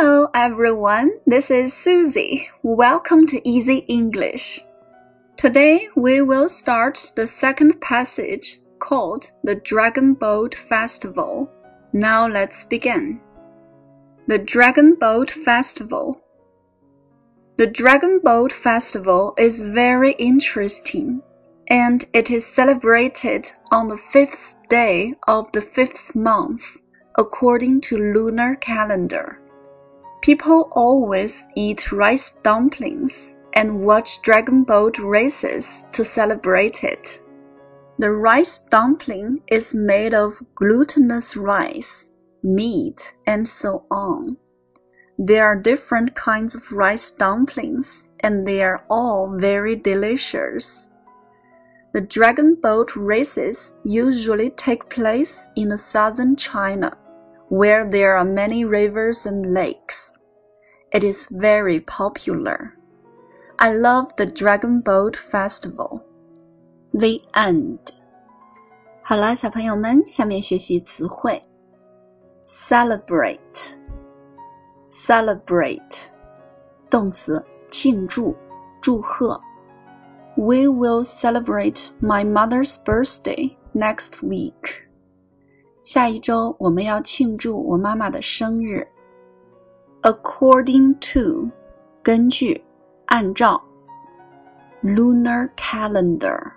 Hello everyone, this is Susie. Welcome to Easy English. Today we will start the second passage called the Dragon Boat Festival. Now let's begin. The Dragon Boat Festival. The Dragon Boat Festival is very interesting and it is celebrated on the fifth day of the fifth month according to lunar calendar. People always eat rice dumplings and watch dragon boat races to celebrate it. The rice dumpling is made of glutinous rice, meat, and so on. There are different kinds of rice dumplings, and they are all very delicious. The dragon boat races usually take place in southern China, where there are many rivers and lakes. It is very popular. I love the Dragon Boat Festival. The end. 好了，小朋友们，下面学习词汇。Celebrate, celebrate，动词，庆祝、祝贺。We will celebrate my mother's birthday next week. 下一周我们要庆祝我妈妈的生日。According to，根据，按照。Lunar calendar，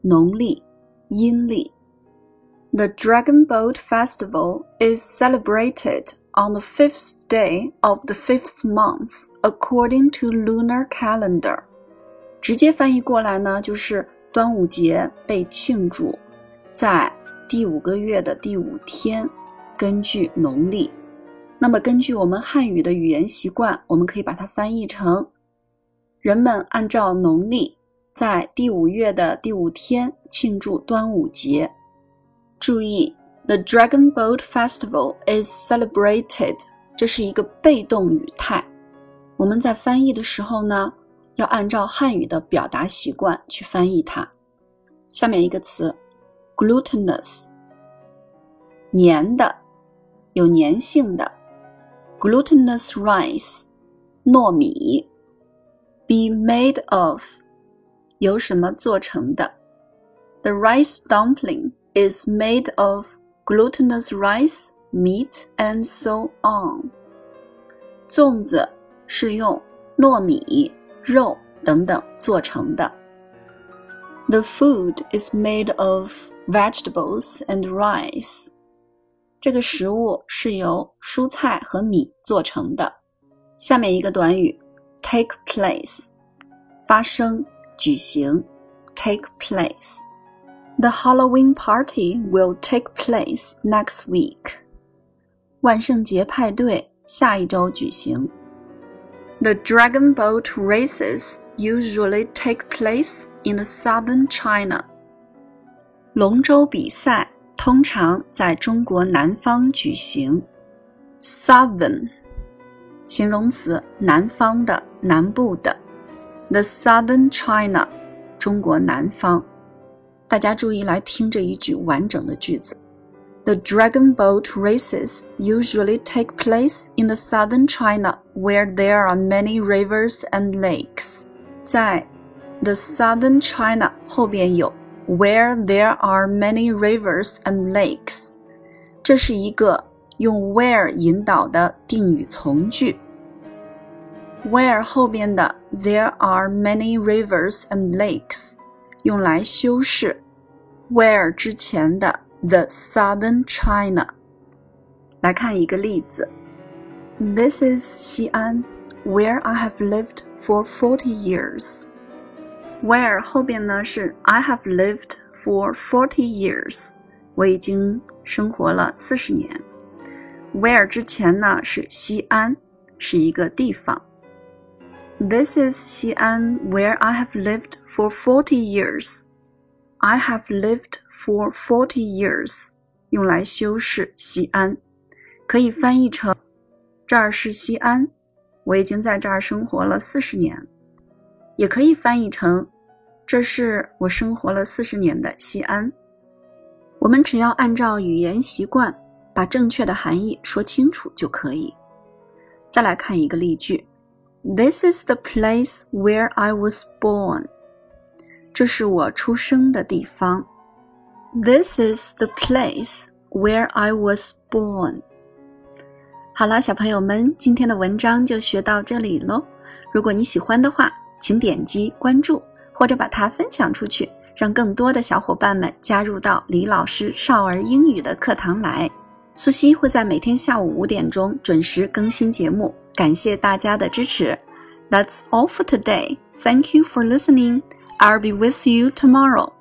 农历，阴历。The Dragon Boat Festival is celebrated on the fifth day of the fifth month according to lunar calendar. 直接翻译过来呢，就是端午节被庆祝在第五个月的第五天，根据农历。那么根据我们汉语的语言习惯，我们可以把它翻译成：人们按照农历在第五月的第五天庆祝端午节。注意，The Dragon Boat Festival is celebrated，这是一个被动语态。我们在翻译的时候呢？要按照汉语的表达习惯去翻译它。下面一个词 ，glutinous，粘的，有粘性的，glutinous rice，糯米，be made of，由什么做成的？The rice dumpling is made of glutinous rice, meat, and so on。粽子是用糯米。肉等等做成的。 The food is made of vegetables and rice。这个食物是由蔬菜和米做成的。下面一个短语，take place，发生、举行，take place。The Halloween party will take place next week。万圣节派对下一周举行。The dragon boat races usually take place in southern China. 龙舟比赛通常在中国南方举行。Southern，形容词，南方的，南部的。The southern China，中国南方。大家注意来听这一句完整的句子。The dragon boat races usually take place in the southern China where there are many rivers and lakes. 在 the southern China 后边有 where there are many rivers and lakes，这是一个用 where 引导的定语从句。where 后边的 there are many rivers and lakes 用来修饰 where 之前的 the southern China。来看一个例子，This is 西安，where I have lived for forty years。 Where 后边呢是 I have lived for forty years，我已经生活了四十年。Where 之前呢是西安，是一个地方。This is 西安，where I have lived for forty years。I have lived for forty years，用来修饰西安，可以翻译成这儿是西安，我已经在这儿生活了四十年。 也可以翻译成这是我生活了四十年的西安。我们只要按照语言习惯把正确的含义说清楚就可以。再来看一个例句：This is the place where I was born。这是我出生的地方。This is the place where I was born。好了，小朋友们，今天的文章就学到这里喽。如果你喜欢的话，请点击关注，或者把它分享出去，让更多的小伙伴们加入到李老师少儿英语的课堂来。苏西会在每天下午五点钟准时更新节目，感谢大家的支持。That's all for today. Thank you for listening. I'll be with you tomorrow.